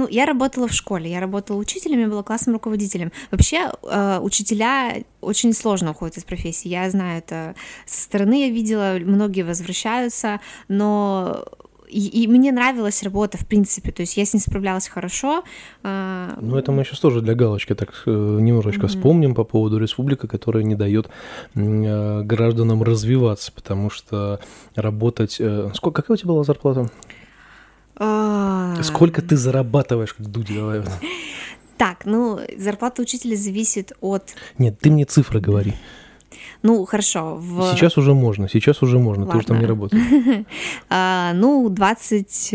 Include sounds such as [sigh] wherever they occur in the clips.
Ну, я работала в школе, я работала учителем, я была классным руководителем. Вообще, э, учителя очень сложно уходят из профессии. Я знаю это со стороны, я видела, многие возвращаются, но и, и мне нравилась работа, в принципе, то есть я с ней справлялась хорошо. А, ну, это мы сейчас тоже для галочки так э, немножечко mm-hmm. вспомним по поводу республики, которая не дает э, гражданам развиваться, потому что работать... Э, сколько, какая у тебя была зарплата? А. Сколько ты зарабатываешь, как давай? Так, ну, зарплата учителя зависит от... Нет, ты мне цифры говори. Ну, хорошо. В... Сейчас уже можно, сейчас уже можно, Ладно. ты уже там не работаешь. [laughs] а, ну, 20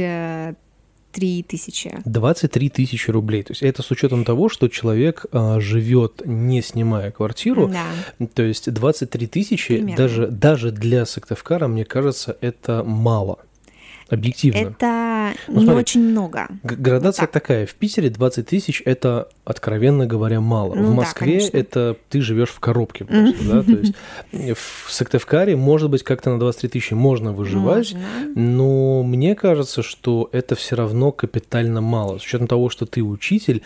23 тысячи. 23 тысячи рублей. То есть это с учетом того, что человек а, живет не снимая квартиру. Да. То есть 23 тысячи даже, даже для Сыктывкара, мне кажется, это мало. Объективно. Это ну, не смотри, очень много. Градация вот такая. В Питере 20 тысяч – это, откровенно говоря, мало. Ну, в Москве да, это ты живешь в коробке просто, да? То есть в Сыктывкаре, может быть, как-то на 23 тысячи можно выживать, можно. но мне кажется, что это все равно капитально мало. С учетом того, что ты учитель,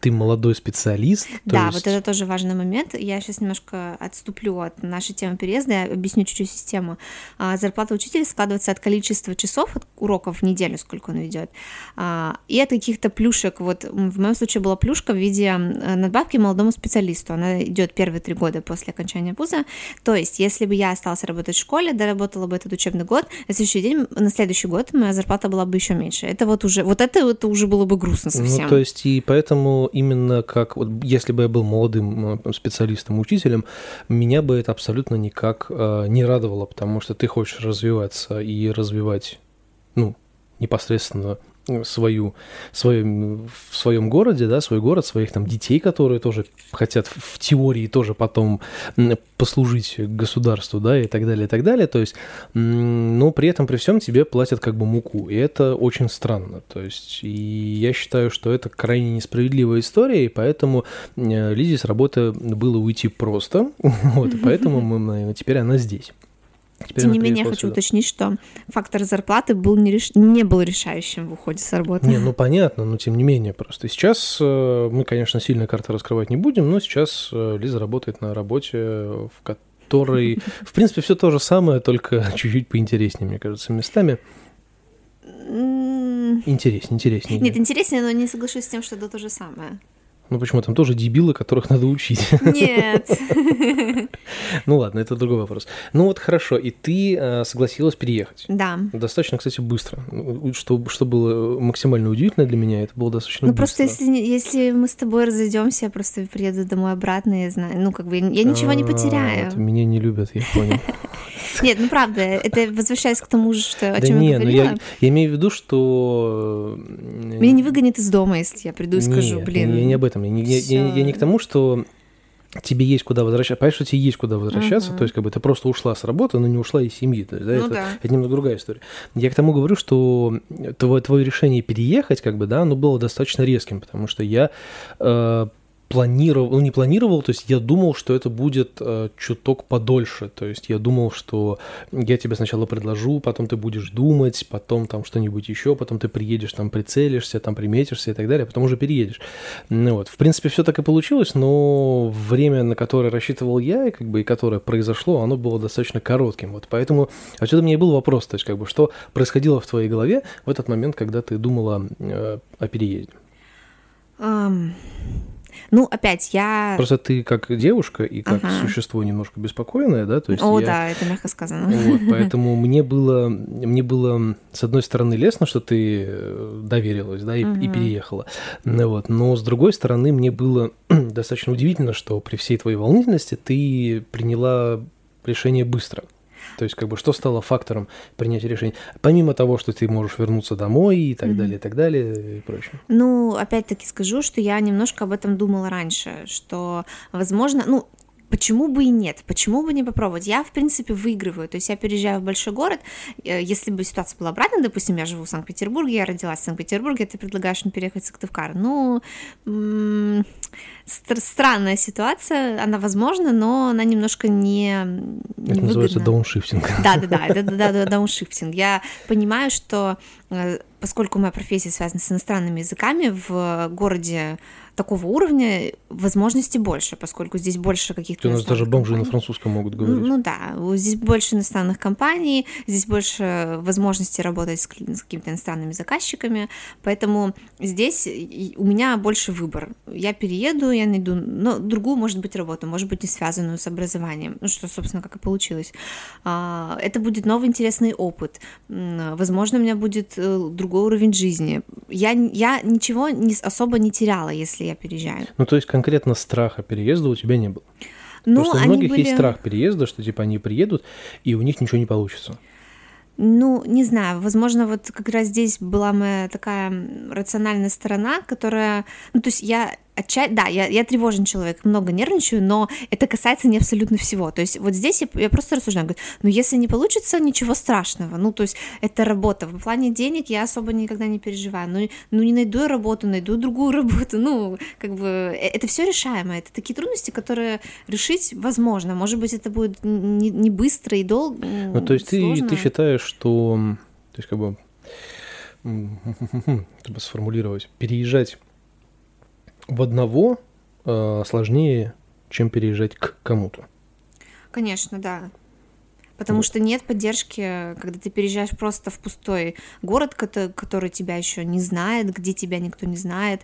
ты молодой специалист. Да, есть... вот это тоже важный момент. Я сейчас немножко отступлю от нашей темы переезда, я объясню чуть-чуть систему. А, зарплата учителя складывается от количества часов уроков в неделю, сколько он ведет. А, и от каких-то плюшек. Вот в моем случае была плюшка в виде надбавки молодому специалисту. Она идет первые три года после окончания вуза. То есть, если бы я осталась работать в школе, доработала бы этот учебный год, на следующий день, на следующий год моя зарплата была бы еще меньше. Это вот уже, вот это, это уже было бы грустно ну, совсем. Ну, то есть, и поэтому именно как, вот, если бы я был молодым специалистом, учителем, меня бы это абсолютно никак э, не радовало, потому что ты хочешь развиваться и развивать ну, непосредственно свою, свою, в своем городе, да, свой город, своих там детей, которые тоже хотят в теории тоже потом послужить государству, да, и так далее, и так далее. То есть, но при этом, при всем тебе платят как бы муку, и это очень странно. То есть, и я считаю, что это крайне несправедливая история, и поэтому Лизе с работы было уйти просто, [laughs] вот, и поэтому мы, теперь она здесь. Теперь Тем не менее, я хочу сюда. уточнить, что фактор зарплаты был не, реш... не был решающим в уходе с работы. Не, ну понятно, но тем не менее просто. Сейчас э, мы, конечно, сильно карты раскрывать не будем, но сейчас э, Лиза работает на работе, в которой, [laughs] в принципе, все то же самое, только [laughs] чуть-чуть поинтереснее, мне кажется, местами. Интереснее, интереснее. Нет, интереснее, но не соглашусь с тем, что это то же самое. Ну почему там тоже дебилы, которых надо учить? Нет. [laughs] Ну ладно, это другой вопрос. Ну вот хорошо, и ты э, согласилась переехать. Да. Достаточно, кстати, быстро. Ну, что, что было максимально удивительно для меня, это было достаточно ну, быстро. Ну просто если, если мы с тобой разойдемся, я просто приеду домой обратно, я знаю, ну как бы я ничего не потеряю. Меня не любят, я понял. [laughs] Нет, ну правда, это возвращаясь к тому же, что, о чем я говорила. Ну, я, я имею в виду, что... Меня не выгонят из дома, если я приду и скажу, блин. Я не об этом. Я не, я, я, я не к тому, что тебе есть куда возвращаться. Понимаешь, что тебе есть куда возвращаться, uh-huh. то есть как бы ты просто ушла с работы, но не ушла из семьи. То есть, да, ну, это, да. это немного другая история. Я к тому говорю, что твое, твое решение переехать, как бы, да, оно было достаточно резким, потому что я э, планировал, ну не планировал, то есть я думал, что это будет э, чуток подольше, то есть я думал, что я тебе сначала предложу, потом ты будешь думать, потом там что-нибудь еще, потом ты приедешь, там прицелишься, там приметишься и так далее, а потом уже переедешь. Ну, вот, в принципе, все так и получилось, но время, на которое рассчитывал я, и как бы и которое произошло, оно было достаточно коротким, вот, поэтому отсюда мне и был вопрос, то есть как бы что происходило в твоей голове в этот момент, когда ты думала э, о переезде? Um... Ну, опять, я... Просто ты как девушка и как ага. существо немножко беспокойное, да? То есть О, я... да, это мягко сказано. Вот, [laughs] поэтому мне было, мне было, с одной стороны, лестно, что ты э, доверилась, да, и, угу. и переехала. Вот. Но с другой стороны, мне было [clears throat] достаточно удивительно, что при всей твоей волнительности ты приняла решение быстро. То есть, как бы, что стало фактором принятия решения? Помимо того, что ты можешь вернуться домой и так mm-hmm. далее, и так далее, и прочее. Ну, опять-таки скажу, что я немножко об этом думала раньше, что, возможно, ну, Почему бы и нет? Почему бы не попробовать? Я, в принципе, выигрываю. То есть я переезжаю в большой город. Э, если бы ситуация была обратная, допустим, я живу в Санкт-Петербурге, я родилась в Санкт-Петербурге, ты предлагаешь мне переехать в Сыктывкар. Ну, странная ситуация, она возможна, но она немножко не, не Это называется дауншифтинг. Да, да, да, это да, да, дауншифтинг. Я понимаю, что э, поскольку моя профессия связана с иностранными языками в городе такого уровня возможностей больше, поскольку здесь больше каких-то... У нас даже бомжи компаний. на французском могут говорить. Ну, ну да, здесь больше иностранных компаний, здесь больше возможностей работать с, с какими-то иностранными заказчиками, поэтому здесь у меня больше выбор. Я перееду, я найду ну, другую, может быть, работу, может быть, не связанную с образованием, ну, что, собственно, как и получилось. А, это будет новый интересный опыт. Возможно, у меня будет э, другой уровень жизни. Я, я ничего не, особо не теряла, если я переезжаю. Ну, то есть конкретно страха переезда у тебя не было? Ну, что у многих были... есть страх переезда, что типа они приедут, и у них ничего не получится. Ну, не знаю, возможно, вот как раз здесь была моя такая рациональная сторона, которая, ну, то есть я отча... да, я, я тревожен человек, много нервничаю, но это касается не абсолютно всего. То есть вот здесь я, я просто рассуждаю, говорю, ну если не получится, ничего страшного. Ну, то есть это работа. В плане денег я особо никогда не переживаю. Ну, ну не найду я работу, найду другую [laughs] работу. Ну, как бы э, это все решаемо. Это такие трудности, которые решить возможно. Может быть, это будет не, не быстро и долго. Ну, то есть ты, ты считаешь, что то есть как бы чтобы [laughs] сформулировать, переезжать в одного э, сложнее, чем переезжать к кому-то. Конечно, да. Потому вот. что нет поддержки, когда ты переезжаешь просто в пустой город, который тебя еще не знает, где тебя никто не знает,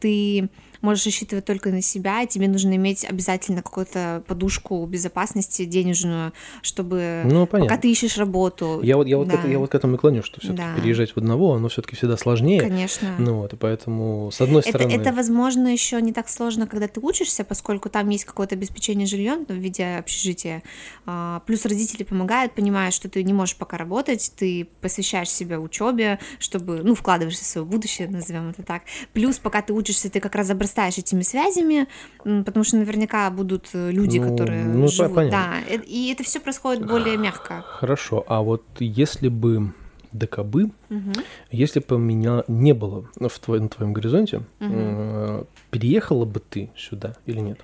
ты можешь рассчитывать только на себя, и тебе нужно иметь обязательно какую-то подушку безопасности денежную, чтобы ну, пока ты ищешь работу. Я вот, я вот, да. к, я вот к этому и клоню, что все-таки да. переезжать в одного, оно все-таки всегда сложнее. Конечно. Ну вот, и поэтому, с одной стороны... Это, это возможно, еще не так сложно, когда ты учишься, поскольку там есть какое-то обеспечение жильем в виде общежития. А, плюс родители помогают, понимают, что ты не можешь пока работать, ты посвящаешь себя учебе, чтобы, ну, вкладываешься в свое будущее, назовем это так. Плюс, пока ты учишься, ты как раз обрастаешь этими связями, потому что наверняка будут э, люди, ну, которые ну, живут. Понятно. Да, и это все происходит более мягко. Хорошо, а вот если бы ДКБ, угу. если бы меня не было в твой, на твоем горизонте, угу. переехала бы ты сюда или нет?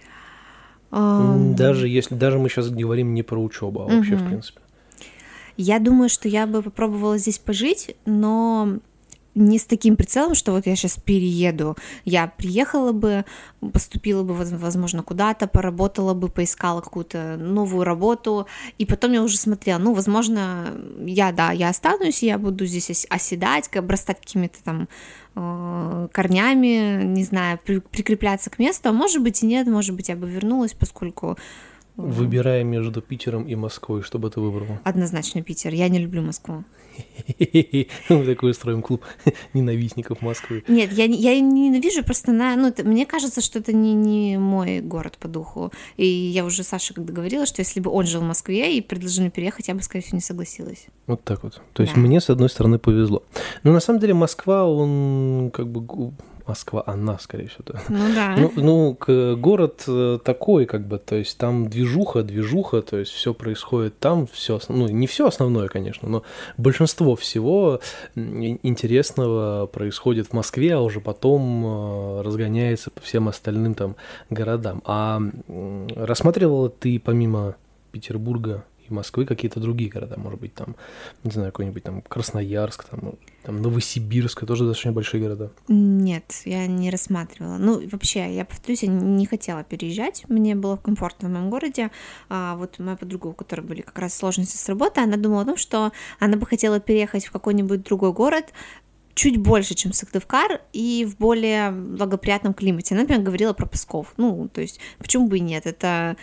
Um... Даже если даже мы сейчас говорим не про учебу, а вообще угу. в принципе. Я думаю, что я бы попробовала здесь пожить, но не с таким прицелом, что вот я сейчас перееду. Я приехала бы, поступила бы, возможно, куда-то, поработала бы, поискала какую-то новую работу, и потом я уже смотрела, ну, возможно, я, да, я останусь, я буду здесь оседать, обрастать какими-то там э, корнями, не знаю, прикрепляться к месту, а может быть и нет, может быть, я бы вернулась, поскольку Выбирая между Питером и Москвой, что бы ты выбрала? Однозначно Питер. Я не люблю Москву. [laughs] Мы такой строим клуб [laughs] ненавистников Москвы. Нет, я, я не ненавижу, просто на, ну, это, мне кажется, что это не, не мой город по духу. И я уже Саше когда говорила, что если бы он жил в Москве и предложил мне переехать, я бы, скорее всего, не согласилась. Вот так вот. То есть да. мне, с одной стороны, повезло. Но на самом деле Москва, он как бы Москва, она, скорее всего. Да. Ну да. Ну, ну, город э, такой, как бы, то есть там движуха, движуха, то есть все происходит там, все, ну, не все основное, конечно, но большинство всего интересного происходит в Москве, а уже потом э, разгоняется по всем остальным там городам. А рассматривала ты помимо Петербурга Москвы какие-то другие города, может быть, там, не знаю, какой-нибудь там Красноярск, там, там Новосибирск, тоже достаточно большие города. Нет, я не рассматривала. Ну, вообще, я повторюсь, я не хотела переезжать, мне было комфортно в моем городе. А вот моя подруга, у которой были как раз сложности с работой, она думала о том, что она бы хотела переехать в какой-нибудь другой город, чуть больше, чем Сыктывкар, и в более благоприятном климате. Она, например, говорила про Псков. Ну, то есть, почему бы и нет? Это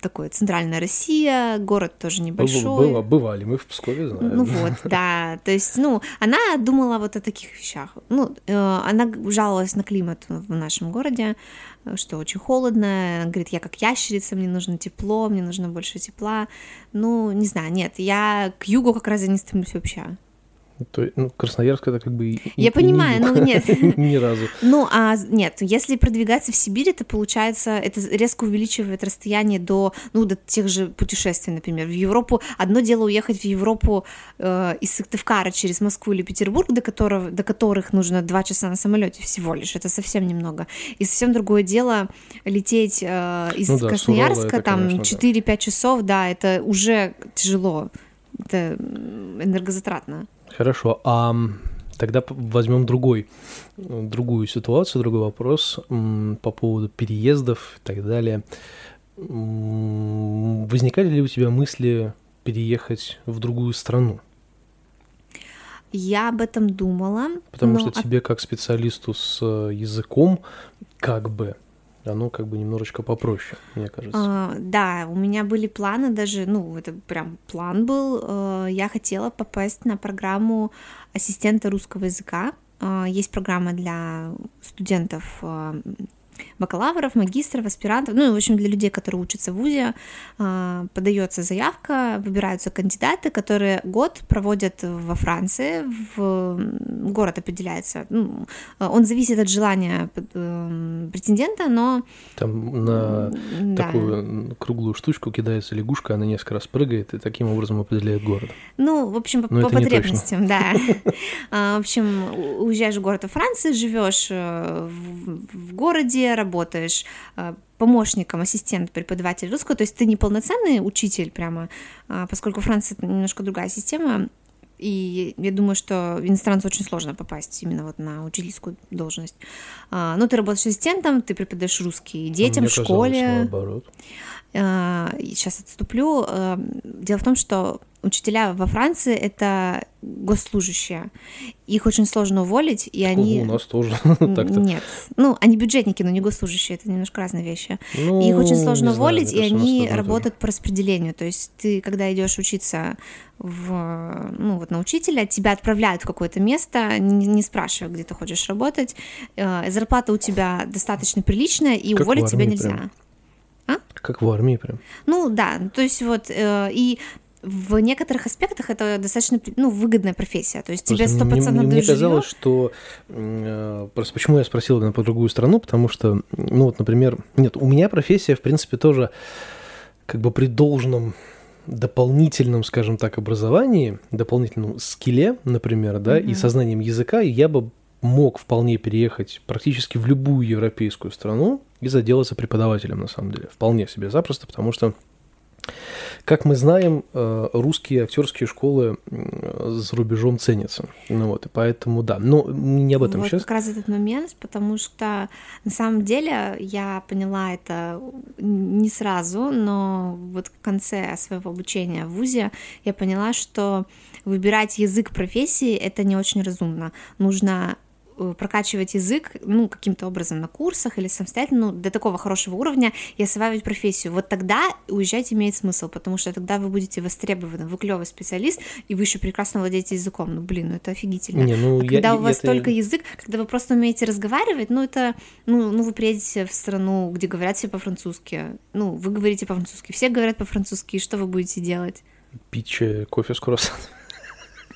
такое центральная Россия, город тоже небольшой. Было, бывали мы в Пскове, знаем. Ну вот, [laughs] да, то есть, ну, она думала вот о таких вещах. Ну, э, она жаловалась на климат в нашем городе, что очень холодно, она говорит, я как ящерица, мне нужно тепло, мне нужно больше тепла. Ну, не знаю, нет, я к югу как раз и не стремлюсь вообще. То, ну, Красноярск это как бы... Я и, понимаю, не ну нет. [laughs] Ни разу. Ну, а нет, если продвигаться в Сибирь, это получается, это резко увеличивает расстояние до, ну, до тех же путешествий, например. В Европу, одно дело уехать в Европу э, из Сыктывкара через Москву или Петербург, до, которого, до которых нужно два часа на самолете всего лишь, это совсем немного. И совсем другое дело лететь э, из ну, да, Красноярска, Сурала, там, 4-5 да. часов, да, это уже тяжело, это энергозатратно. Хорошо, а тогда возьмем другой, другую ситуацию, другой вопрос по поводу переездов и так далее. Возникали ли у тебя мысли переехать в другую страну? Я об этом думала. Потому что тебе, как специалисту с э, языком, как бы оно как бы немножечко попроще, мне кажется. А, да, у меня были планы даже, ну, это прям план был. Э, я хотела попасть на программу ассистента русского языка. А, есть программа для студентов э, бакалавров, магистров, аспирантов, ну, в общем, для людей, которые учатся в ВУЗе, а, подается заявка, выбираются кандидаты, которые год проводят во Франции, в город определяется, ну, он зависит от желания э, претендента, но... Там на да. такую круглую штучку кидается лягушка, она несколько раз прыгает и таким образом определяет город. Ну, в общем, по, по потребностям, да. [laughs] А, в общем, уезжаешь в город во Франции, живешь э, в городе, работаешь э, помощником, ассистент преподавателя русского, то есть ты не полноценный учитель прямо, а, поскольку Франция это немножко другая система, и я думаю, что иностранцу очень сложно попасть именно вот на учительскую должность. А, ну, ты работаешь ассистентом, ты преподаешь русский детям Мне в школе. Казалось, наоборот. Сейчас отступлю. Дело в том, что учителя во Франции это госслужащие. Их очень сложно уволить, и они... У нас тоже [laughs] так-то. Нет. Ну, они бюджетники, но не госслужащие, это немножко разные вещи. Ну, их очень сложно уволить, знаю, и они работают по распределению. То есть ты, когда идешь учиться в, ну, вот на учителя, тебя отправляют в какое-то место, не, не спрашивая, где ты хочешь работать. Э, зарплата у тебя достаточно приличная, и как уволить тебя нельзя. Прям. А? Как в армии прям. Ну да, то есть вот, э, и в некоторых аспектах это достаточно ну, выгодная профессия. То есть тебе сто процентов Мне казалось, что э, просто почему я спросил на по другую страну, потому что, ну вот, например, нет, у меня профессия, в принципе, тоже как бы при должном дополнительном, скажем так, образовании, дополнительном скилле, например, да, mm-hmm. и сознанием языка, я бы мог вполне переехать практически в любую европейскую страну и заделаться преподавателем, на самом деле. Вполне себе запросто, потому что как мы знаем, э, русские актерские школы за рубежом ценятся. Ну вот, и поэтому да. Но не об этом вот сейчас. как раз этот момент, потому что на самом деле я поняла это не сразу, но вот в конце своего обучения в ВУЗе я поняла, что выбирать язык профессии это не очень разумно. Нужно прокачивать язык, ну, каким-то образом на курсах или самостоятельно, ну, до такого хорошего уровня и осваивать профессию. Вот тогда уезжать имеет смысл, потому что тогда вы будете востребованы, вы клевый специалист, и вы еще прекрасно владеете языком. Ну, блин, ну это офигительно. Не, ну, а я, когда у вас это... только язык, когда вы просто умеете разговаривать, ну, это, ну, ну, вы приедете в страну, где говорят все по-французски, ну, вы говорите по-французски, все говорят по-французски, и что вы будете делать? Пить кофе с круассаном.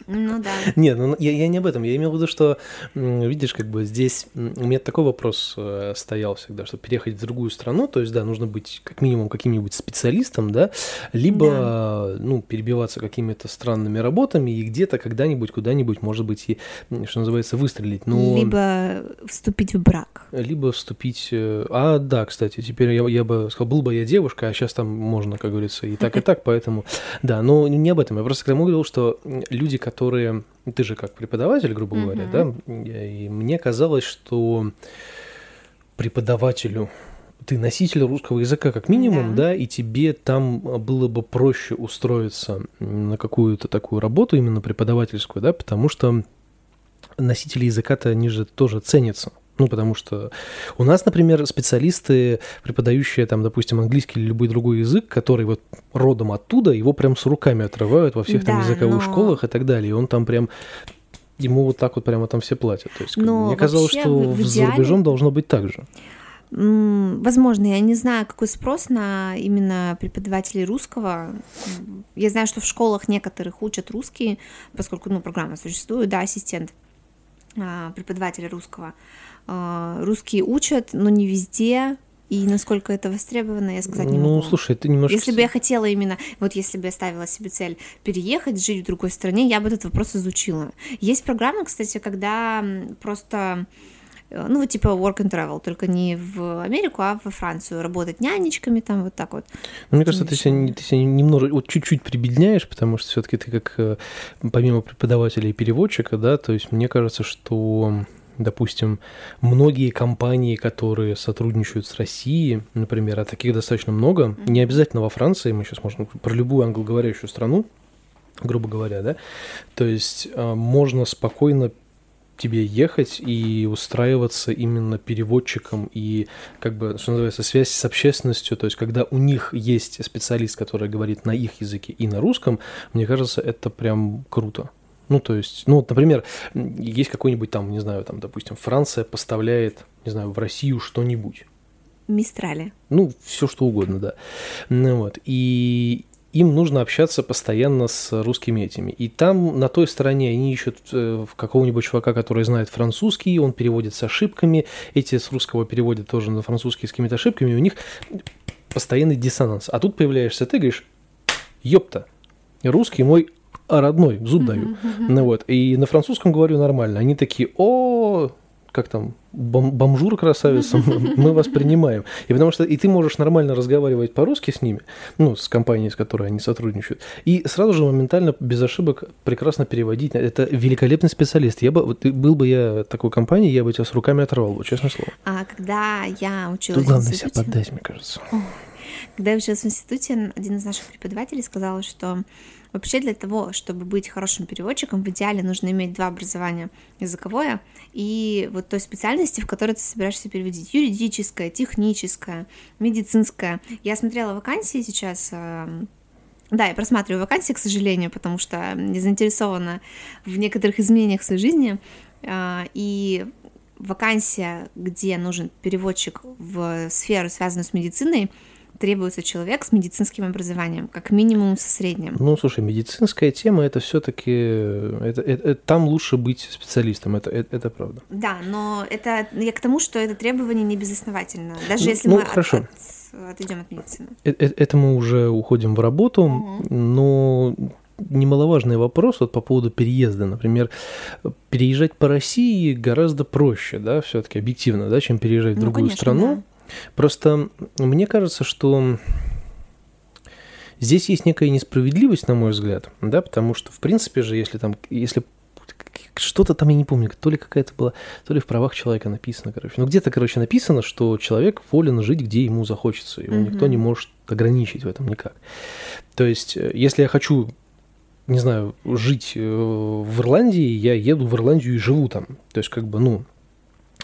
Ну да. [laughs] Нет, ну я, я не об этом. Я имел в виду, что, видишь, как бы здесь у меня такой вопрос э, стоял всегда, что переехать в другую страну, то есть, да, нужно быть как минимум каким-нибудь специалистом, да, либо, да. ну, перебиваться какими-то странными работами и где-то когда-нибудь, куда-нибудь, может быть, и, что называется, выстрелить. Но... Либо вступить в брак. Либо вступить... Э, а, да, кстати, теперь я, я бы сказал, был бы я девушка, а сейчас там можно, как говорится, и так, и так, поэтому... Да, но не об этом. Я просто к тому говорил, что люди, которые которые... Ты же как преподаватель, грубо говоря, mm-hmm. да? И мне казалось, что преподавателю ты носитель русского языка как минимум, да. да, и тебе там было бы проще устроиться на какую-то такую работу, именно преподавательскую, да, потому что носители языка-то они же тоже ценятся. Ну, потому что у нас, например, специалисты, преподающие там, допустим, английский или любой другой язык, который вот родом оттуда, его прям с руками отрывают во всех да, там языковых но... школах и так далее. И он там прям ему вот так вот прямо там все платят. То есть, но мне казалось, что в идеале... за рубежом должно быть так же. Возможно, я не знаю, какой спрос на именно преподавателей русского. Я знаю, что в школах некоторых учат русский, поскольку ну, программа существует, да, ассистент а, преподавателя русского. А, русские учат, но не везде, и насколько это востребовано, я сказать не ну, могу. Ну, слушай, это немножко... Если бы я хотела именно, вот если бы я ставила себе цель переехать, жить в другой стране, я бы этот вопрос изучила. Есть программа, кстати, когда просто э, ну, вот типа work and travel, только не в Америку, а во Францию, работать нянечками, там вот так вот. Ну, мне кажется, ты себя, ты себя немного, вот чуть-чуть прибедняешь, потому что все таки ты как, э, помимо преподавателя и переводчика, да, то есть мне кажется, что Допустим, многие компании, которые сотрудничают с Россией, например, а таких достаточно много, не обязательно во Франции, мы сейчас можем про любую англоговорящую страну, грубо говоря, да, то есть а, можно спокойно тебе ехать и устраиваться именно переводчиком и, как бы, что называется, связь с общественностью, то есть когда у них есть специалист, который говорит на их языке и на русском, мне кажется, это прям круто. Ну, то есть, ну, вот, например, есть какой-нибудь там, не знаю, там, допустим, Франция поставляет, не знаю, в Россию что-нибудь. Мистрали. Ну, все что угодно, да. Ну, вот. И им нужно общаться постоянно с русскими этими. И там, на той стороне, они ищут э, какого-нибудь чувака, который знает французский, он переводит с ошибками, эти с русского переводят тоже на французский с какими-то ошибками, и у них постоянный диссонанс. А тут появляешься ты, говоришь, ёпта, русский мой а родной, зуб даю. Ну вот, и на французском говорю нормально. Они такие, о, как там, бом бомжур красавица, мы вас принимаем. И потому что и ты можешь нормально разговаривать по-русски с ними, ну, с компанией, с которой они сотрудничают, и сразу же моментально, без ошибок, прекрасно переводить. Это великолепный специалист. Я бы, вот, был бы я такой компанией, я бы тебя с руками оторвал, вот, честное слово. А когда я училась Тут главное себя поддать, мне кажется. Когда я училась в институте, один из наших преподавателей сказал, что Вообще для того, чтобы быть хорошим переводчиком, в идеале нужно иметь два образования языковое и вот той специальности, в которой ты собираешься переводить, юридическое, техническое, медицинское. Я смотрела вакансии сейчас, эм, да, я просматриваю вакансии, к сожалению, потому что не заинтересована в некоторых изменениях в своей жизни. Э, и вакансия, где нужен переводчик в сферу, связанную с медициной, требуется человек с медицинским образованием, как минимум со средним. Ну, слушай, медицинская тема это все-таки это, это, это, там лучше быть специалистом, это, это, это правда. Да, но это я к тому, что это требование не безосновательно, даже ну, если ну, мы хорошо. От, от, отойдем от медицины. Это, э, это мы уже уходим в работу, угу. но немаловажный вопрос вот по поводу переезда. Например, переезжать по России гораздо проще, да, все-таки объективно, да, чем переезжать в ну, другую конечно, страну. Да Просто мне кажется, что здесь есть некая несправедливость, на мой взгляд, да, потому что, в принципе же, если там, если что-то там, я не помню, то ли какая-то была, то ли в правах человека написано, короче. Ну, где-то, короче, написано, что человек волен жить, где ему захочется, его mm-hmm. никто не может ограничить в этом никак. То есть, э, если я хочу не знаю, жить э, в Ирландии, я еду в Ирландию и живу там. То есть, как бы, ну,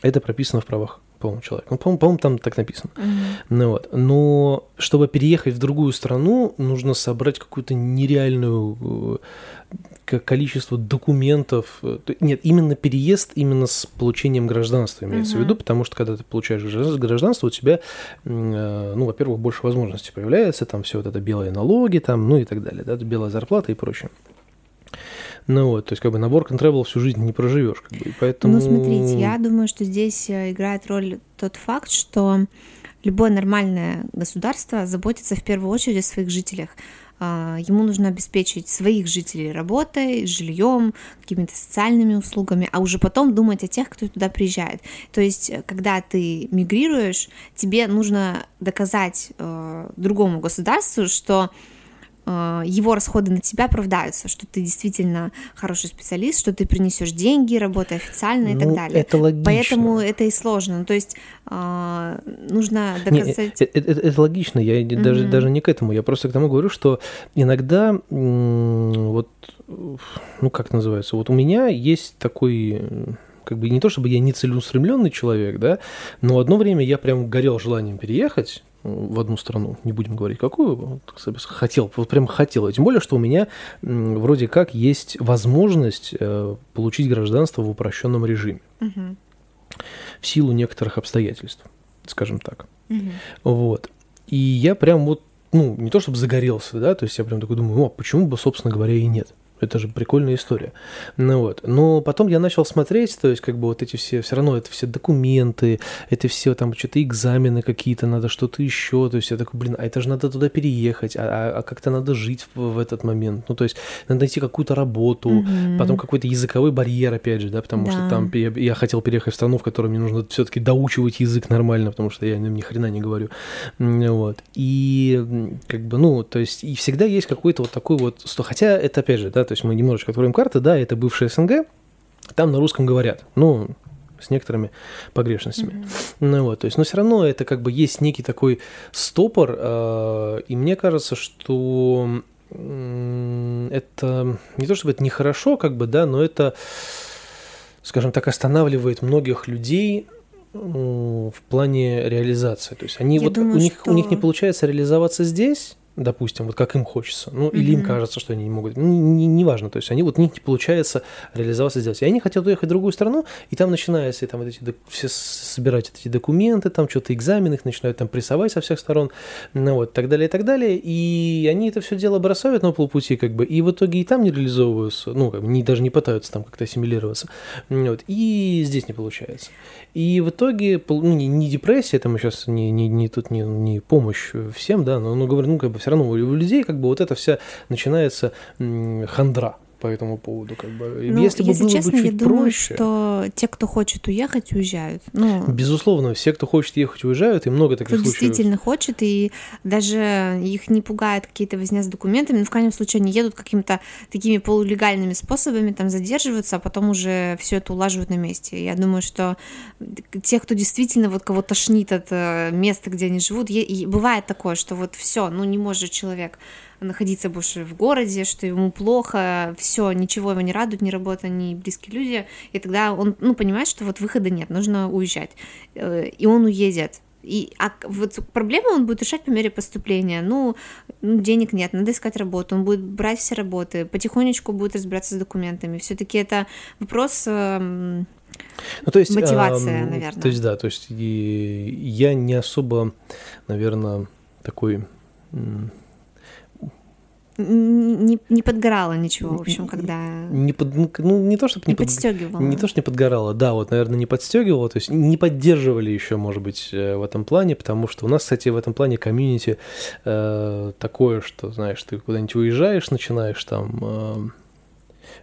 это прописано в правах по-моему, человек. Ну, по-моему, по там так написано. Mm-hmm. Ну, вот. Но чтобы переехать в другую страну, нужно собрать какую-то нереальную э, количество документов. Нет, именно переезд именно с получением гражданства имеется mm-hmm. в виду, потому что когда ты получаешь гражданство, у тебя, э, ну, во-первых, больше возможностей появляется, там все вот это белые налоги, там, ну и так далее, да, белая зарплата и прочее. Ну вот, то есть как бы на work всю жизнь не проживешь, как бы, поэтому... Ну смотрите, я думаю, что здесь э, играет роль тот факт, что любое нормальное государство заботится в первую очередь о своих жителях. А, ему нужно обеспечить своих жителей работой, жильем, какими-то социальными услугами, а уже потом думать о тех, кто туда приезжает. То есть, э, когда ты мигрируешь, тебе нужно доказать э, другому государству, что его расходы на тебя оправдаются, что ты действительно хороший специалист, что ты принесешь деньги, работай официально и ну, так далее. Это логично. Поэтому это и сложно. Ну, то есть э, нужно доказать. Не, это, это, это логично. Я mm-hmm. даже даже не к этому. Я просто к тому говорю, что иногда вот ну как называется, вот у меня есть такой как бы не то чтобы я не целеустремленный человек, да, но одно время я прям горел желанием переехать в одну страну, не будем говорить какую, хотел, вот прям хотел. Тем более, что у меня вроде как есть возможность э, получить гражданство в упрощенном режиме угу. в силу некоторых обстоятельств. скажем так. Угу. Вот. И я прям вот, ну, не то чтобы загорелся, да, то есть я прям такой думаю, о, почему бы, собственно говоря, и нет. Это же прикольная история. Ну вот. Но потом я начал смотреть, то есть как бы вот эти все, все равно это все документы, это все там что-то экзамены какие-то, надо что-то еще. То есть я такой, блин, а это же надо туда переехать, а, а, а как-то надо жить в, в этот момент. Ну то есть надо найти какую-то работу, mm-hmm. потом какой-то языковой барьер, опять же, да, потому да. что там я, я хотел переехать в страну, в которой мне нужно все-таки доучивать язык нормально, потому что я ни хрена не говорю. Вот. И как бы, ну, то есть и всегда есть какой-то вот такой вот, что, хотя это опять же, да, то есть мы немножечко откроем карты, да, это бывшая СНГ, там на русском говорят, ну, с некоторыми погрешностями. Mm-hmm. Ну вот, то есть, но все равно это как бы есть некий такой стопор, э, и мне кажется, что это не то чтобы это нехорошо, как бы, да, но это, скажем так, останавливает многих людей в плане реализации. То есть они Я вот думаю, у них что... у них не получается реализоваться здесь, допустим, вот как им хочется, ну, mm-hmm. или им кажется, что они не могут, ну, не, не то есть они вот у них не получается реализоваться здесь, и они хотят уехать в другую страну, и там начинается, и там вот эти, все собирать эти документы, там что-то экзамены, их начинают там прессовать со всех сторон, ну, вот, так далее, и так далее, и они это все дело бросают на полпути, как бы, и в итоге и там не реализовываются, ну, как бы, не, даже не пытаются там как-то ассимилироваться, вот, и здесь не получается. И в итоге, ну, не, не депрессия, это мы сейчас не, не, не тут не, не помощь всем, да, но, ну, говорю, ну, как бы все равно у людей как бы вот это вся начинается хандра по этому поводу, как бы. Ну, если, если бы было честно, бы чуть я думаю, проще, что те, кто хочет уехать, уезжают. Ну, безусловно, все, кто хочет ехать, уезжают, и много таких кто случаев. действительно хочет, и даже их не пугает какие-то возня с документами, но в крайнем случае они едут какими-то такими полулегальными способами, там задерживаются, а потом уже все это улаживают на месте. Я думаю, что те, кто действительно вот кого тошнит от э, места, где они живут, и бывает такое, что вот все, ну не может человек находиться больше в городе, что ему плохо, все, ничего его не радует, ни работа, ни близкие люди, и тогда он, ну, понимает, что вот выхода нет, нужно уезжать, э, и он уедет. И а вот проблему он будет решать по мере поступления. Ну, ну, денег нет, надо искать работу. Он будет брать все работы, потихонечку будет разбираться с документами. Все-таки это вопрос эм, ну, то есть, мотивация, э, наверное. То есть, да, то есть и я не особо, наверное, такой не, не подгорало ничего, в общем, когда... Не под, ну, ну не то, чтобы не, не под, подстегивало. Не то, что не подгорало, да, вот, наверное, не подстегивало, то есть не поддерживали еще, может быть, э, в этом плане, потому что у нас, кстати, в этом плане комьюнити э, такое, что, знаешь, ты куда-нибудь уезжаешь, начинаешь там... Э,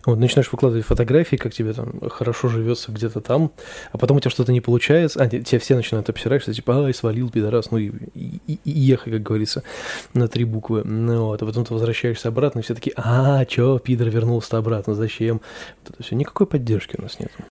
вот, начинаешь выкладывать фотографии, как тебе там хорошо живется где-то там, а потом у тебя что-то не получается, а тебя все начинают обсирать, что типа, ай, свалил, пидорас, ну и, и, и, ехай, как говорится, на три буквы. Ну вот, а потом ты возвращаешься обратно, и все таки а, чё, пидор вернулся обратно, зачем? Вот это все. Никакой поддержки у нас нет.